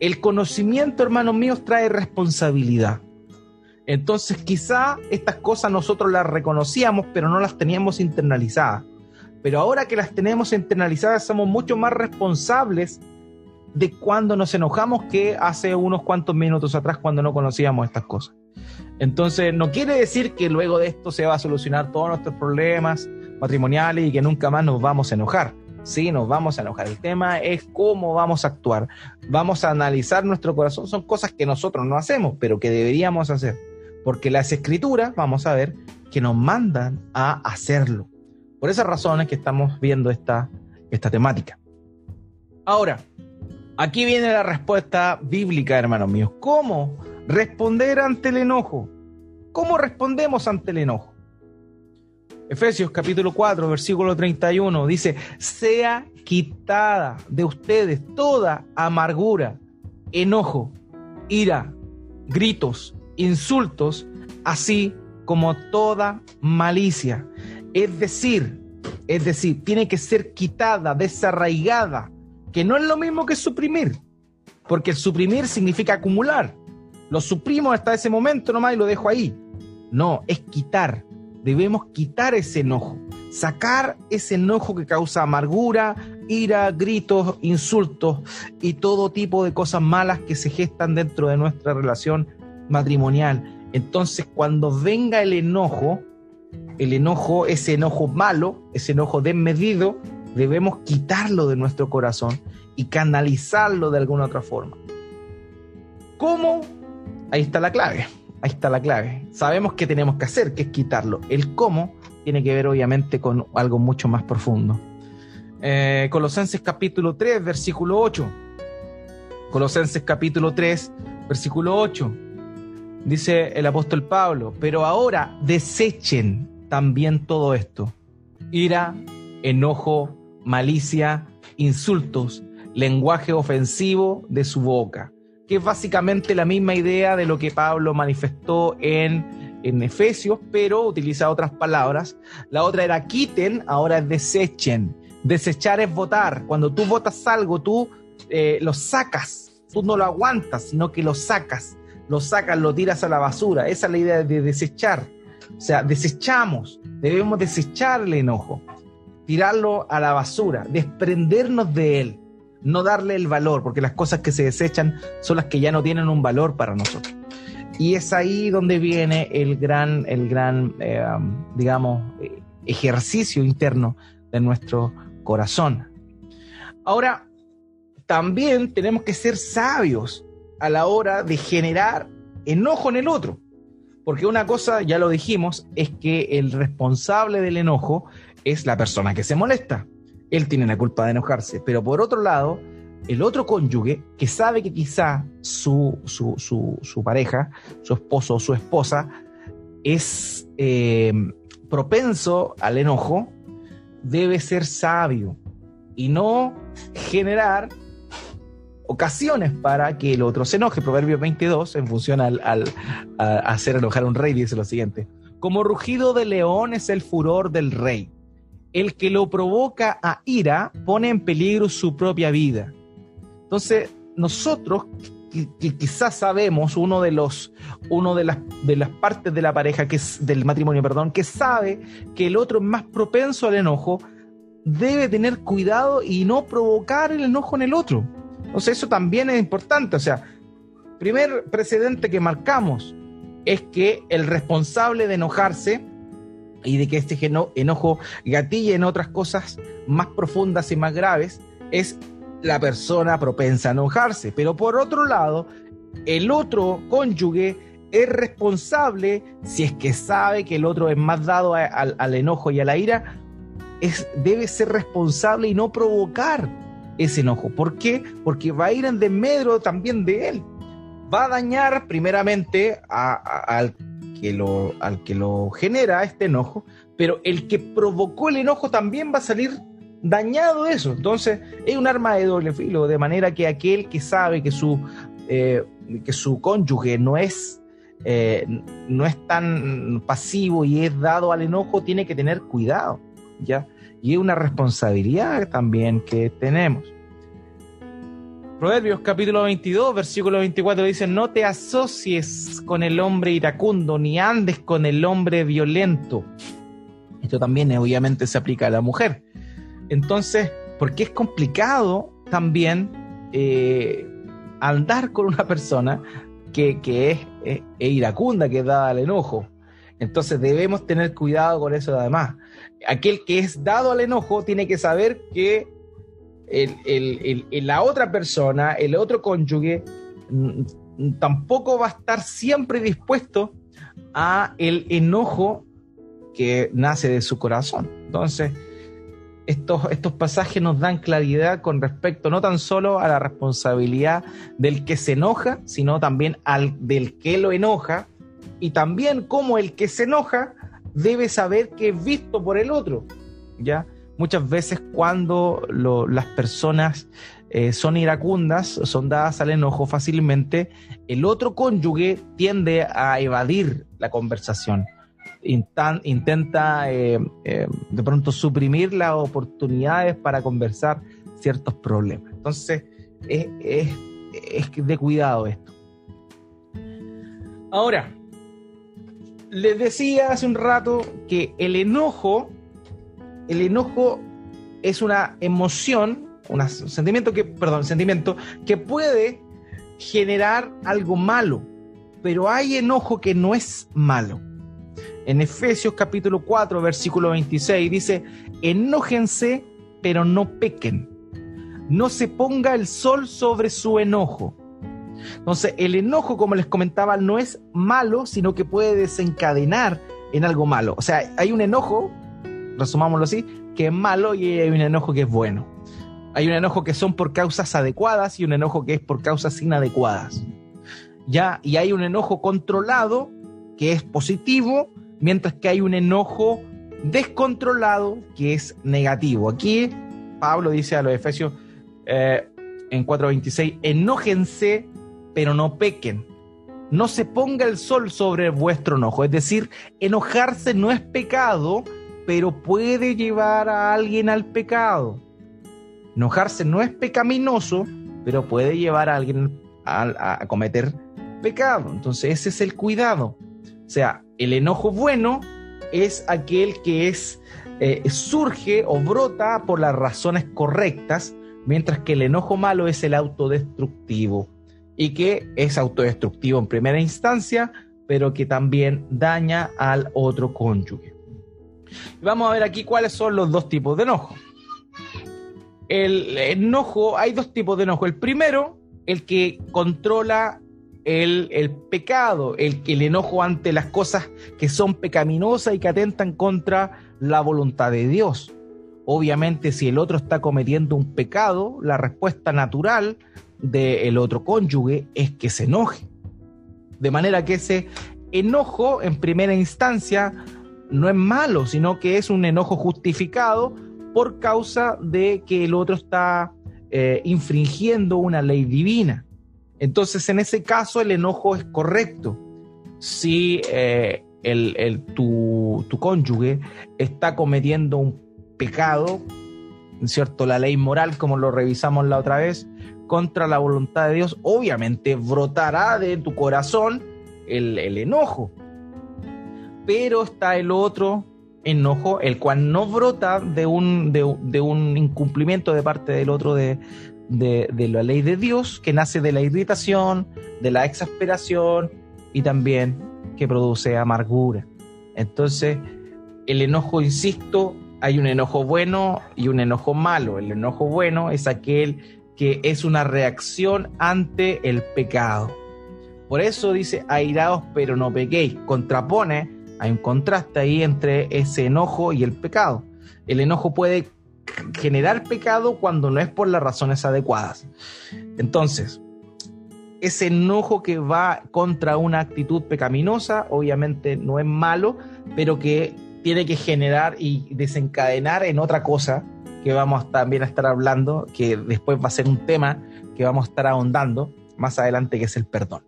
El conocimiento, hermanos míos, trae responsabilidad. Entonces quizá estas cosas nosotros las reconocíamos, pero no las teníamos internalizadas. Pero ahora que las tenemos internalizadas, somos mucho más responsables de cuando nos enojamos que hace unos cuantos minutos atrás cuando no conocíamos estas cosas. Entonces, no quiere decir que luego de esto se va a solucionar todos nuestros problemas matrimoniales y que nunca más nos vamos a enojar. Sí, nos vamos a enojar. El tema es cómo vamos a actuar. Vamos a analizar nuestro corazón. Son cosas que nosotros no hacemos, pero que deberíamos hacer. Porque las escrituras, vamos a ver, que nos mandan a hacerlo. Por esas razones que estamos viendo esta, esta temática. Ahora, aquí viene la respuesta bíblica, hermanos míos. ¿Cómo responder ante el enojo? ¿Cómo respondemos ante el enojo? Efesios capítulo 4, versículo 31 dice, sea quitada de ustedes toda amargura, enojo, ira, gritos, insultos, así como toda malicia. Es decir, es decir, tiene que ser quitada, desarraigada, que no es lo mismo que suprimir, porque suprimir significa acumular. Lo suprimo hasta ese momento nomás y lo dejo ahí. No, es quitar, debemos quitar ese enojo, sacar ese enojo que causa amargura, ira, gritos, insultos y todo tipo de cosas malas que se gestan dentro de nuestra relación matrimonial. Entonces, cuando venga el enojo, el enojo, ese enojo malo, ese enojo desmedido, debemos quitarlo de nuestro corazón y canalizarlo de alguna otra forma. ¿Cómo? Ahí está la clave. Ahí está la clave. Sabemos qué tenemos que hacer, que es quitarlo. El cómo tiene que ver obviamente con algo mucho más profundo. Eh, Colosenses capítulo 3, versículo 8. Colosenses capítulo 3, versículo 8. Dice el apóstol Pablo, pero ahora desechen también todo esto. Ira, enojo, malicia, insultos, lenguaje ofensivo de su boca que es básicamente la misma idea de lo que Pablo manifestó en, en Efesios, pero utiliza otras palabras. La otra era quiten, ahora es desechen. Desechar es votar. Cuando tú votas algo, tú eh, lo sacas. Tú no lo aguantas, sino que lo sacas. Lo sacas, lo tiras a la basura. Esa es la idea de desechar. O sea, desechamos. Debemos desechar el enojo. Tirarlo a la basura. Desprendernos de él no darle el valor, porque las cosas que se desechan son las que ya no tienen un valor para nosotros. Y es ahí donde viene el gran, el gran eh, digamos, ejercicio interno de nuestro corazón. Ahora, también tenemos que ser sabios a la hora de generar enojo en el otro. Porque una cosa, ya lo dijimos, es que el responsable del enojo es la persona que se molesta. Él tiene la culpa de enojarse. Pero por otro lado, el otro cónyuge, que sabe que quizá su, su, pareja, su esposo o su esposa, es eh, propenso al enojo, debe ser sabio y no generar ocasiones para que el otro se enoje. Proverbio 22, en función al, hacer enojar a un rey, dice lo siguiente. Como rugido de león es el furor del rey. El que lo provoca a ira pone en peligro su propia vida. Entonces, nosotros que, quizás sabemos, uno de los, uno de las, de las partes de la pareja, que es del matrimonio, perdón, que sabe que el otro es más propenso al enojo, debe tener cuidado y no provocar el enojo en el otro. Entonces eso también es importante. O sea, primer precedente que marcamos es que el responsable de enojarse y de que este enojo gatille en otras cosas más profundas y más graves es la persona propensa a enojarse. Pero por otro lado, el otro cónyuge es responsable, si es que sabe que el otro es más dado al enojo y a la ira, es, debe ser responsable y no provocar ese enojo. ¿Por qué? Porque va a ir en desmedro también de él. Va a dañar primeramente al, que lo, al que lo genera este enojo, pero el que provocó el enojo también va a salir dañado eso. Entonces, es un arma de doble filo, de manera que aquel que sabe que su, eh, que su cónyuge no es, eh, no es tan pasivo y es dado al enojo, tiene que tener cuidado, ¿ya? Y es una responsabilidad también que tenemos. Proverbios capítulo 22, versículo 24 dice, no te asocies con el hombre iracundo, ni andes con el hombre violento. Esto también obviamente se aplica a la mujer. Entonces, porque es complicado también eh, andar con una persona que, es, iracunda, que da al enojo. Entonces debemos tener cuidado con eso además. Aquel que es dado al enojo tiene que saber que la otra persona, el otro cónyuge, mm, tampoco va a estar siempre dispuesto a el enojo que nace de su corazón. Entonces, estos, estos pasajes nos dan claridad con respecto no tan solo a la responsabilidad del que se enoja, sino también al del que lo enoja, y también cómo el que se enoja debe saber que es visto por el otro. ¿ya? Muchas veces cuando las personas eh, son iracundas, son dadas al enojo fácilmente, el otro cónyuge tiende a evadir la conversación intenta eh, eh, de pronto suprimir las oportunidades para conversar ciertos problemas. Entonces, es, es de cuidado esto. Ahora, les decía hace un rato que el enojo, el enojo es una emoción, un sentimiento que, perdón, sentimiento que puede generar algo malo, pero hay enojo que no es malo. En Efesios capítulo 4, versículo 26 dice, enójense, pero no pequen. No se ponga el sol sobre su enojo. Entonces, el enojo, como les comentaba, no es malo, sino que puede desencadenar en algo malo. O sea, hay un enojo, resumámoslo así, que es malo y hay un enojo que es bueno. Hay un enojo que son por causas adecuadas y un enojo que es por causas inadecuadas. Ya, y hay un enojo controlado que es positivo mientras que hay un enojo descontrolado que es negativo. Aquí Pablo dice a los Efesios eh, en 4:26, enójense, pero no pequen. No se ponga el sol sobre vuestro enojo. Es decir, enojarse no es pecado, pero puede llevar a alguien al pecado. Enojarse no es pecaminoso, pero puede llevar a alguien a cometer pecado. Entonces ese es el cuidado. O sea, el enojo bueno es aquel que es, eh, surge o brota por las razones correctas, mientras que el enojo malo es el autodestructivo y que es autodestructivo en primera instancia, pero que también daña al otro cónyuge. Vamos a ver aquí cuáles son los dos tipos de enojo. El enojo, hay dos tipos de enojo. El primero, el que controla el, pecado, el, el enojo ante las cosas que son pecaminosas y que atentan contra la voluntad de Dios. Obviamente, si el otro está cometiendo un pecado, la respuesta natural del otro cónyuge es que se enoje. De manera que ese enojo, en primera instancia, no es malo, sino que es un enojo justificado por causa de que el otro está eh, infringiendo una ley divina. Entonces, en ese caso, el enojo es correcto. Si eh, el, tu, tu, cónyuge está cometiendo un pecado, ¿cierto? La ley moral, como lo revisamos la otra vez, contra la voluntad de Dios, obviamente brotará de tu corazón el, el enojo. Pero está el otro enojo, el cual no brota de un, de, un incumplimiento de parte del otro de, de, la ley de Dios, que nace de la irritación, de la exasperación y también que produce amargura. Entonces, el enojo, insisto, hay un enojo bueno y un enojo malo. El enojo bueno es aquel que es una reacción ante el pecado. Por eso dice, airaos pero no pequéis. Contrapone hay un contraste ahí entre ese enojo y el pecado. El enojo puede generar pecado cuando no es por las razones adecuadas. Entonces, ese enojo que va contra una actitud pecaminosa, obviamente no es malo, pero que tiene que generar y desencadenar en otra cosa que vamos también a estar hablando, que después va a ser un tema que vamos a estar ahondando más adelante, que es el perdón.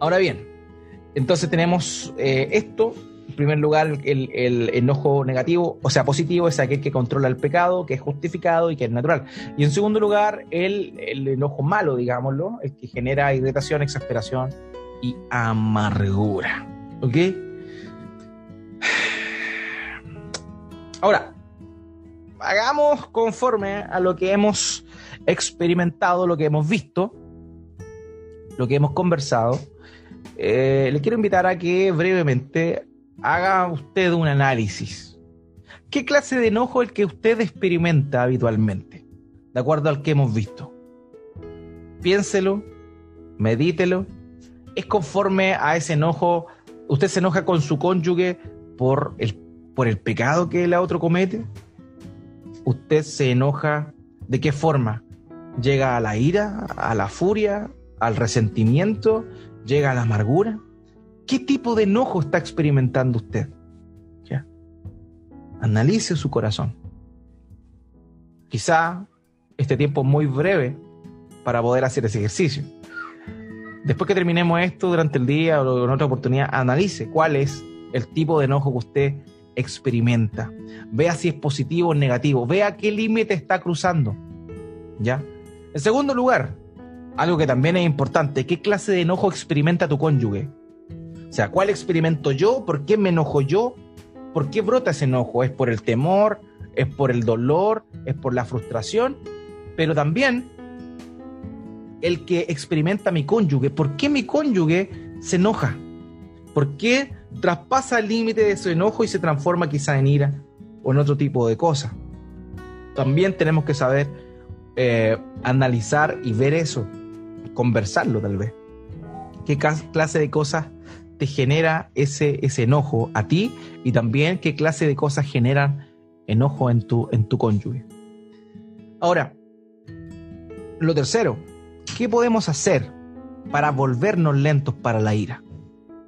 Ahora bien, entonces tenemos eh, esto. En primer lugar, el, enojo negativo, o sea, positivo, es aquel que controla el pecado, que es justificado y que es natural. Y en segundo lugar, el, el enojo malo, digámoslo, el que genera irritación, exasperación y amargura. ¿Ok? *sighs* Ahora, hagamos conforme a lo que hemos experimentado, lo que hemos visto, lo que hemos conversado eh, le quiero invitar a que brevemente haga usted un análisis. ¿Qué clase de enojo es el que usted experimenta habitualmente? De acuerdo al que hemos visto. Piénselo, medítelo. ¿Es conforme a ese enojo? ¿Usted se enoja con su cónyuge por el, por el pecado que el otro comete? ¿Usted se enoja de qué forma? ¿Llega a la ira, a la furia, al resentimiento? Llega a la amargura. ¿Qué tipo de enojo está experimentando usted? ¿Ya? Analice su corazón. Quizá este tiempo es muy breve para poder hacer ese ejercicio. Después que terminemos esto durante el día o en otra oportunidad, analice cuál es el tipo de enojo que usted experimenta. Vea si es positivo o negativo. Vea qué límite está cruzando. ¿Ya? En segundo lugar, algo que también es importante, ¿qué clase de enojo experimenta tu cónyuge? O sea, ¿cuál experimento yo? ¿Por qué me enojo yo? ¿Por qué brota ese enojo? ¿Es por el temor? ¿Es por el dolor? ¿Es por la frustración? Pero también el que experimenta mi cónyuge. ¿Por qué mi cónyuge se enoja? ¿Por qué traspasa el límite de su enojo y se transforma quizá en ira o en otro tipo de cosa? También tenemos que saber eh, analizar y ver eso conversarlo tal vez. ¿Qué clase de cosas te genera ese, ese enojo a ti y también qué clase de cosas generan enojo en tu, en tu cónyuge? Ahora, lo tercero, ¿qué podemos hacer para volvernos lentos para la ira?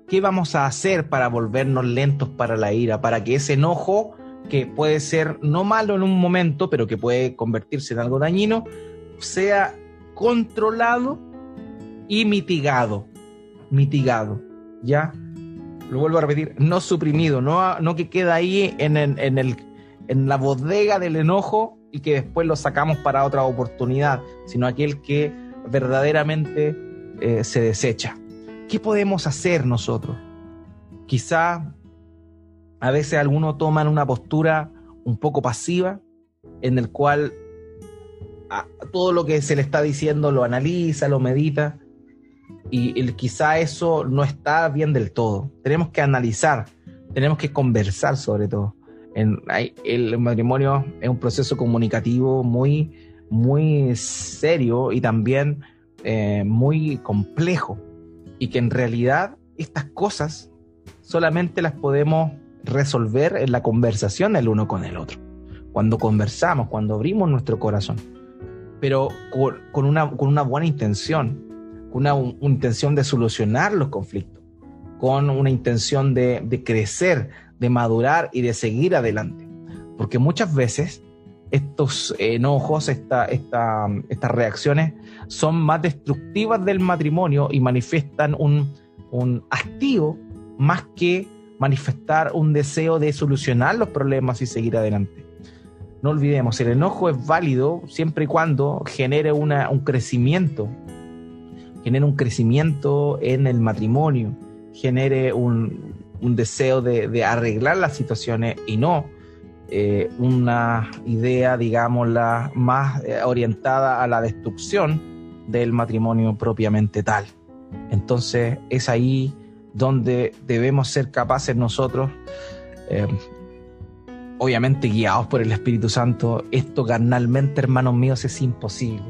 ¿Qué vamos a hacer para volvernos lentos para la ira? Para que ese enojo, que puede ser no malo en un momento, pero que puede convertirse en algo dañino, sea controlado y mitigado. Mitigado, ¿ya? Lo vuelvo a repetir, no suprimido, no, no que queda ahí en, en, el, en la bodega del enojo y que después lo sacamos para otra oportunidad, sino aquel que verdaderamente eh, se desecha. ¿Qué podemos hacer nosotros? Quizá a veces algunos toman una postura un poco pasiva, en el cual todo lo que se le está diciendo lo analiza, lo medita, y quizá eso no está bien del todo. Tenemos que analizar, tenemos que conversar sobre todo. En, el matrimonio es un proceso comunicativo muy, muy serio y también eh, muy complejo y que en realidad estas cosas solamente las podemos resolver en la conversación el uno con el otro. Cuando conversamos, cuando abrimos nuestro corazón, pero con, una, con una buena intención, con una, intención de solucionar los conflictos, con una intención de, crecer, de madurar y de seguir adelante. Porque muchas veces estos enojos, esta, esta, estas reacciones son más destructivas del matrimonio y manifiestan un, un hastío más que manifestar un deseo de solucionar los problemas y seguir adelante. No olvidemos, el enojo es válido siempre y cuando genere una, un crecimiento, genere un crecimiento en el matrimonio, genere un, un deseo de, de, arreglar las situaciones y no eh, una idea, digámosla, más eh, orientada a la destrucción del matrimonio propiamente tal. Entonces es ahí donde debemos ser capaces nosotros, eh, obviamente guiados por el Espíritu Santo, esto carnalmente, hermanos míos, es imposible.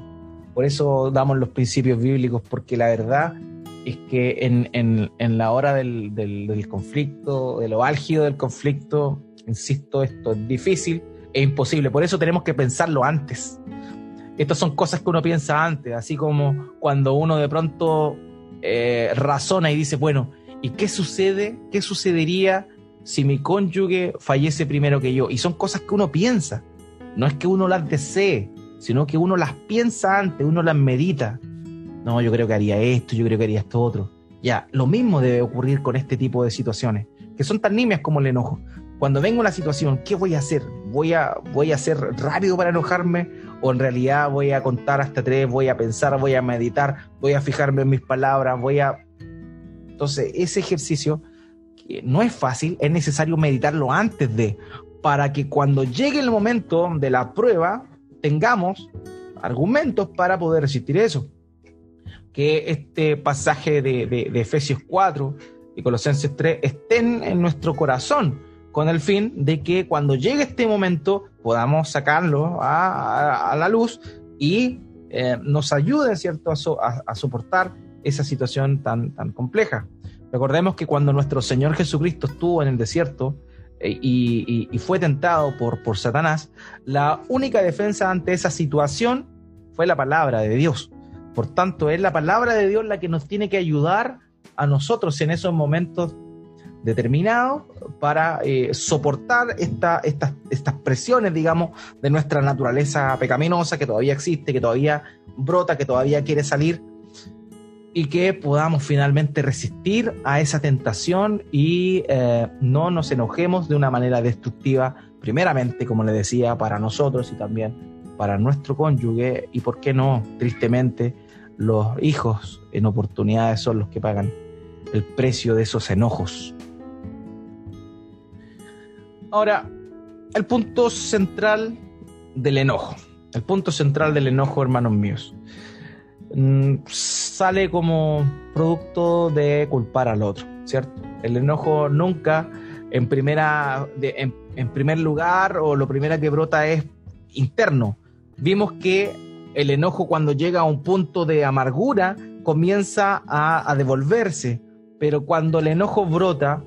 Por eso damos los principios bíblicos, porque la verdad es que en, en, en la hora del, del, del, conflicto, de lo álgido del conflicto, insisto, esto es difícil e imposible. Por eso tenemos que pensarlo antes. Estas son cosas que uno piensa antes, así como cuando uno de pronto eh, razona y dice, bueno, ¿y qué sucede? ¿Qué sucedería si mi cónyuge fallece primero que yo? Y son cosas que uno piensa. No es que uno las desee, sino que uno las piensa antes, uno las medita. No, yo creo que haría esto, yo creo que haría esto otro. Ya, lo mismo debe ocurrir con este tipo de situaciones, que son tan nimias como el enojo. Cuando venga una situación, ¿qué voy a hacer? ¿Voy a, ¿Voy a ser rápido para enojarme? ¿O en realidad voy a contar hasta tres, voy a pensar, voy a meditar, voy a fijarme en mis palabras, voy a... Entonces, ese ejercicio no es fácil, es necesario meditarlo antes de, para que cuando llegue el momento de la prueba, tengamos argumentos para poder resistir eso que este pasaje de, de, de, Efesios 4 y Colosenses 3 estén en nuestro corazón, con el fin de que cuando llegue este momento podamos sacarlo a, la luz y eh, nos ayuden ¿cierto? A, a, soportar esa situación tan, tan compleja. Recordemos que cuando nuestro Señor Jesucristo estuvo en el desierto, eh, y, fue tentado por, Satanás, la única defensa ante esa situación fue la palabra de Dios. Por tanto, es la palabra de Dios la que nos tiene que ayudar a nosotros en esos momentos determinados para eh, soportar esta, estas presiones, digamos, de nuestra naturaleza pecaminosa que todavía existe, que todavía brota, que todavía quiere salir y que podamos finalmente resistir a esa tentación y eh, no nos enojemos de una manera destructiva, primeramente, como le decía, para nosotros y también para nuestro cónyuge y, por qué no, tristemente, los hijos en oportunidades son los que pagan el precio de esos enojos. Ahora, el punto central del enojo, el punto central del enojo, hermanos míos, sale como producto de culpar al otro, ¿cierto? El enojo nunca en primera, en, primer lugar o lo primero que brota es interno, vimos que el enojo cuando llega a un punto de amargura comienza a, a devolverse, pero cuando el enojo brota,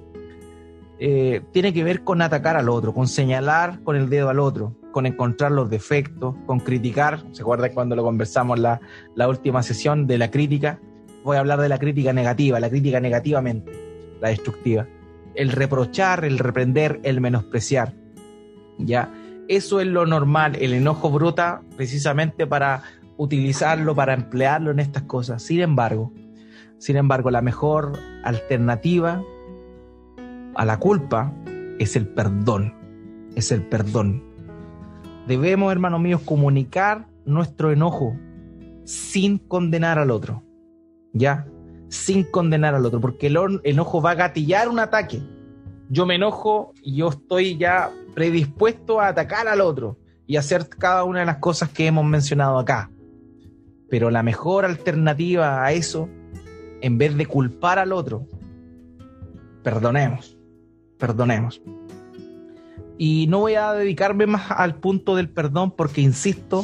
eh, tiene que ver con atacar al otro, con señalar con el dedo al otro, con encontrar los defectos, con criticar. ¿Se acuerda cuando lo conversamos la, la última sesión de la crítica? Voy a hablar de la crítica negativa, la crítica negativamente, la destructiva. El reprochar, el reprender, el menospreciar. ¿Ya? Eso es lo normal, el enojo brota precisamente para utilizarlo, para emplearlo en estas cosas. Sin embargo, sin embargo, la mejor alternativa a la culpa es el perdón, es el perdón. Debemos, hermanos míos, comunicar nuestro enojo sin condenar al otro, ¿ya? Sin condenar al otro, porque el enojo va a gatillar un ataque. Yo me enojo y yo estoy ya predispuesto a atacar al otro y hacer cada una de las cosas que hemos mencionado acá. Pero la mejor alternativa a eso, en vez de culpar al otro, perdonemos, perdonemos. Y no voy a dedicarme más al punto del perdón porque, insisto,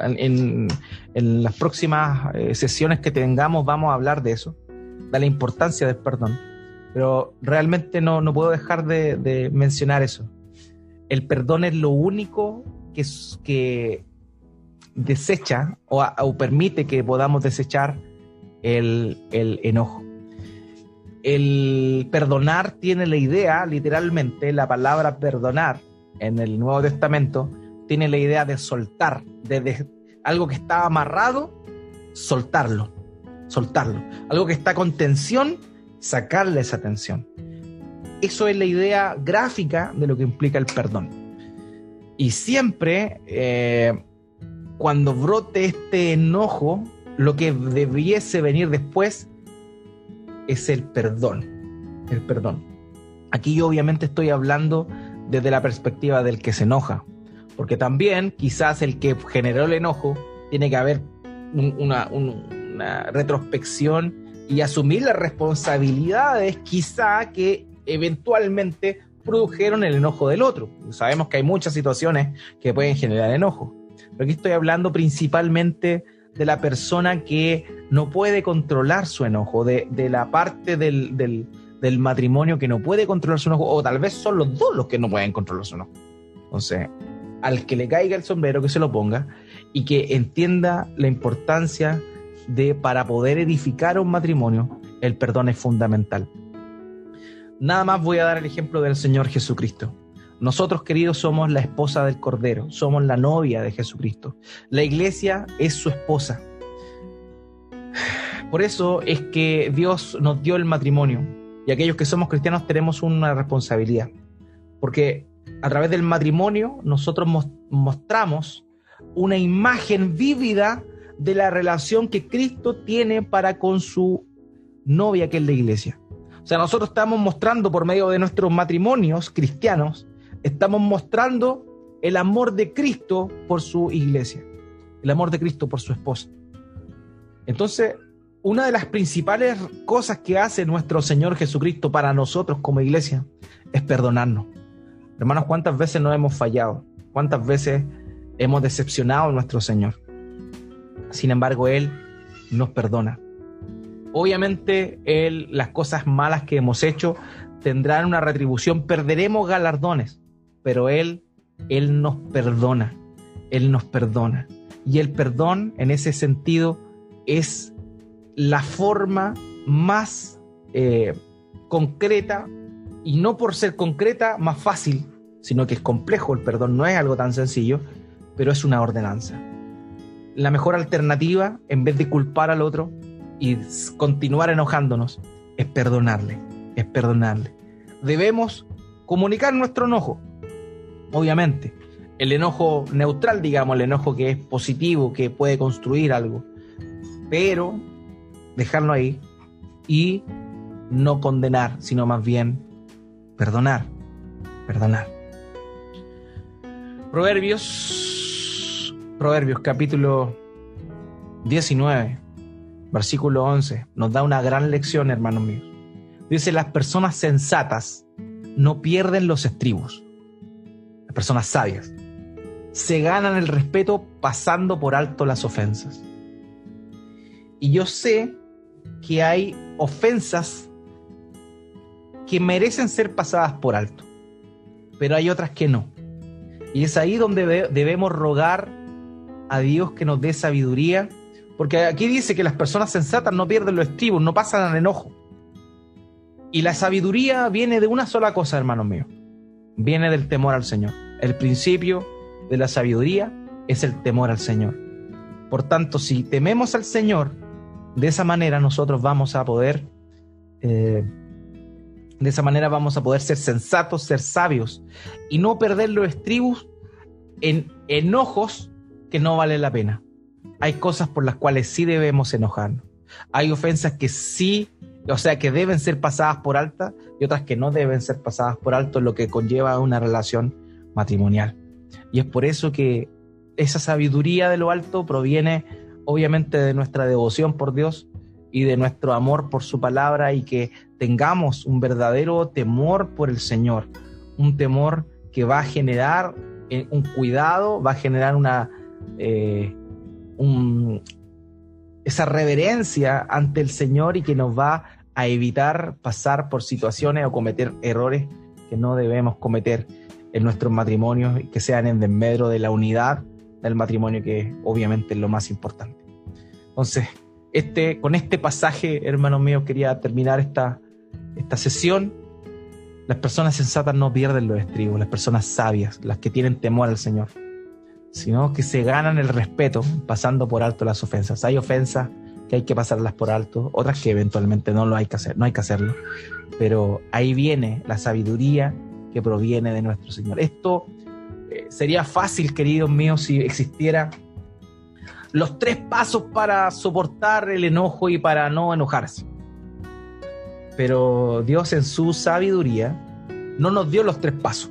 en, las próximas eh, sesiones que tengamos vamos a hablar de eso, de la importancia del perdón. Pero realmente no, no puedo dejar de, mencionar eso. El perdón es lo único que, que desecha o, permite que podamos desechar el, el enojo. El perdonar tiene la idea, literalmente, la palabra perdonar en el Nuevo Testamento tiene la idea de soltar, de, algo que está amarrado, soltarlo, soltarlo. Algo que está con tensión, sacarle esa tensión. Eso es la idea gráfica de lo que implica el perdón. Y siempre, eh, cuando brote este enojo, lo que debiese venir después es el perdón. El perdón. Aquí yo obviamente estoy hablando desde la perspectiva del que se enoja, porque también quizás el que generó el enojo tiene que haber una, una retrospección y asumir las responsabilidades quizá que eventualmente produjeron el enojo del otro. Sabemos que hay muchas situaciones que pueden generar enojo, pero aquí estoy hablando principalmente de la persona que no puede controlar su enojo, de, la parte del, del, matrimonio que no puede controlar su enojo, o tal vez son los dos los que no pueden controlar su enojo. Entonces, al que le caiga el sombrero, que se lo ponga y que entienda la importancia de, para poder edificar un matrimonio, el perdón es fundamental. Nada más voy a dar el ejemplo del Señor Jesucristo. Nosotros, queridos, somos la esposa del Cordero, somos la novia de Jesucristo. La iglesia es su esposa. Por eso es que Dios nos dio el matrimonio y aquellos que somos cristianos tenemos una responsabilidad. Porque a través del matrimonio nosotros mostramos una imagen vívida de la relación que Cristo tiene para con su novia, que es la iglesia. O sea, nosotros estamos mostrando por medio de nuestros matrimonios cristianos estamos mostrando el amor de Cristo por su iglesia, el amor de Cristo por su esposa. Entonces, una de las principales cosas que hace nuestro Señor Jesucristo para nosotros como iglesia es perdonarnos. Hermanos, ¿cuántas veces nos hemos fallado? ¿Cuántas veces hemos decepcionado a nuestro Señor? Sin embargo, Él nos perdona. Obviamente, Él, las cosas malas que hemos hecho tendrán una retribución, perderemos galardones pero Él, Él nos perdona, Él nos perdona. Y el perdón, en ese sentido, es la forma más eh, concreta, y no por ser concreta, más fácil, sino que es complejo, el perdón no es algo tan sencillo, pero es una ordenanza. La mejor alternativa, en vez de culpar al otro y continuar enojándonos, es perdonarle, es perdonarle. Debemos comunicar nuestro enojo, obviamente. El enojo neutral, digamos, el enojo que es positivo, que puede construir algo. Pero dejarlo ahí y no condenar, sino más bien perdonar. Perdonar. Proverbios, Proverbios capítulo 19, versículo 11, nos da una gran lección, hermanos míos. Dice, las personas sensatas no pierden los estribos personas sabias, se ganan el respeto pasando por alto las ofensas. Y yo sé que hay ofensas que merecen ser pasadas por alto, pero hay otras que no. Y es ahí donde debemos rogar a Dios que nos dé sabiduría, porque aquí dice que las personas sensatas no pierden los estribos, no pasan al enojo. Y la sabiduría viene de una sola cosa, hermano mío, viene del temor al Señor. El principio de la sabiduría es el temor al Señor. Por tanto, si tememos al Señor, de esa manera nosotros vamos a poder, eh, de esa manera vamos a poder ser sensatos, ser sabios y no perder los estribos en enojos que no valen la pena. Hay cosas por las cuales sí debemos enojarnos. Hay ofensas que sí o sea, que deben ser pasadas por alta y otras que no deben ser pasadas por alto, lo que conlleva una relación matrimonial. Y es por eso que esa sabiduría de lo alto proviene obviamente de nuestra devoción por Dios y de nuestro amor por su palabra y que tengamos un verdadero temor por el Señor, un temor que va a generar eh, un cuidado, va a generar una eh, esa reverencia ante el Señor y que nos va a evitar pasar por situaciones o cometer errores que no debemos cometer en nuestros matrimonios y que sean en desmedro de la unidad del matrimonio, que obviamente es lo más importante. Entonces, este, con este pasaje, hermanos míos, quería terminar esta, esta sesión. Las personas sensatas no pierden los estribos, las personas sabias, las que tienen temor al Señor, sino que se ganan el respeto pasando por alto las ofensas. Hay ofensas que hay que pasarlas por alto, otras que eventualmente no lo hay que hacer, no hay que hacerlo, pero ahí viene la sabiduría que proviene de nuestro Señor. Esto eh, sería fácil, queridos míos, si existiera los tres pasos para soportar el enojo y para no enojarse. Pero Dios en su sabiduría no nos dio los tres pasos.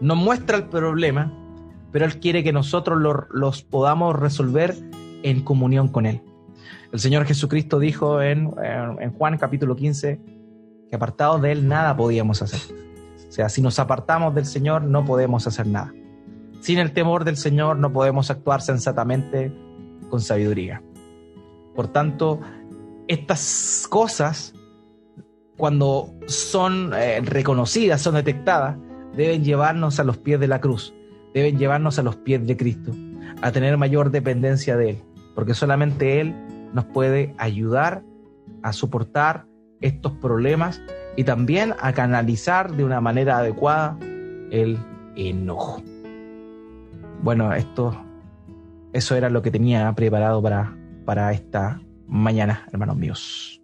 Nos muestra el problema, pero Él quiere que nosotros los podamos resolver en comunión con Él. El Señor Jesucristo dijo en, en Juan capítulo 15 que apartados de Él nada podíamos hacer. O sea, si nos apartamos del Señor no podemos hacer nada. Sin el temor del Señor no podemos actuar sensatamente con sabiduría. Por tanto, estas cosas, cuando son eh, reconocidas, son detectadas, deben llevarnos a los pies de la cruz, deben llevarnos a los pies de Cristo, a tener mayor dependencia de Él, porque solamente Él nos puede ayudar a soportar estos problemas y también a canalizar de una manera adecuada el enojo. Bueno, esto, eso era lo que tenía preparado para, para esta mañana, hermanos míos.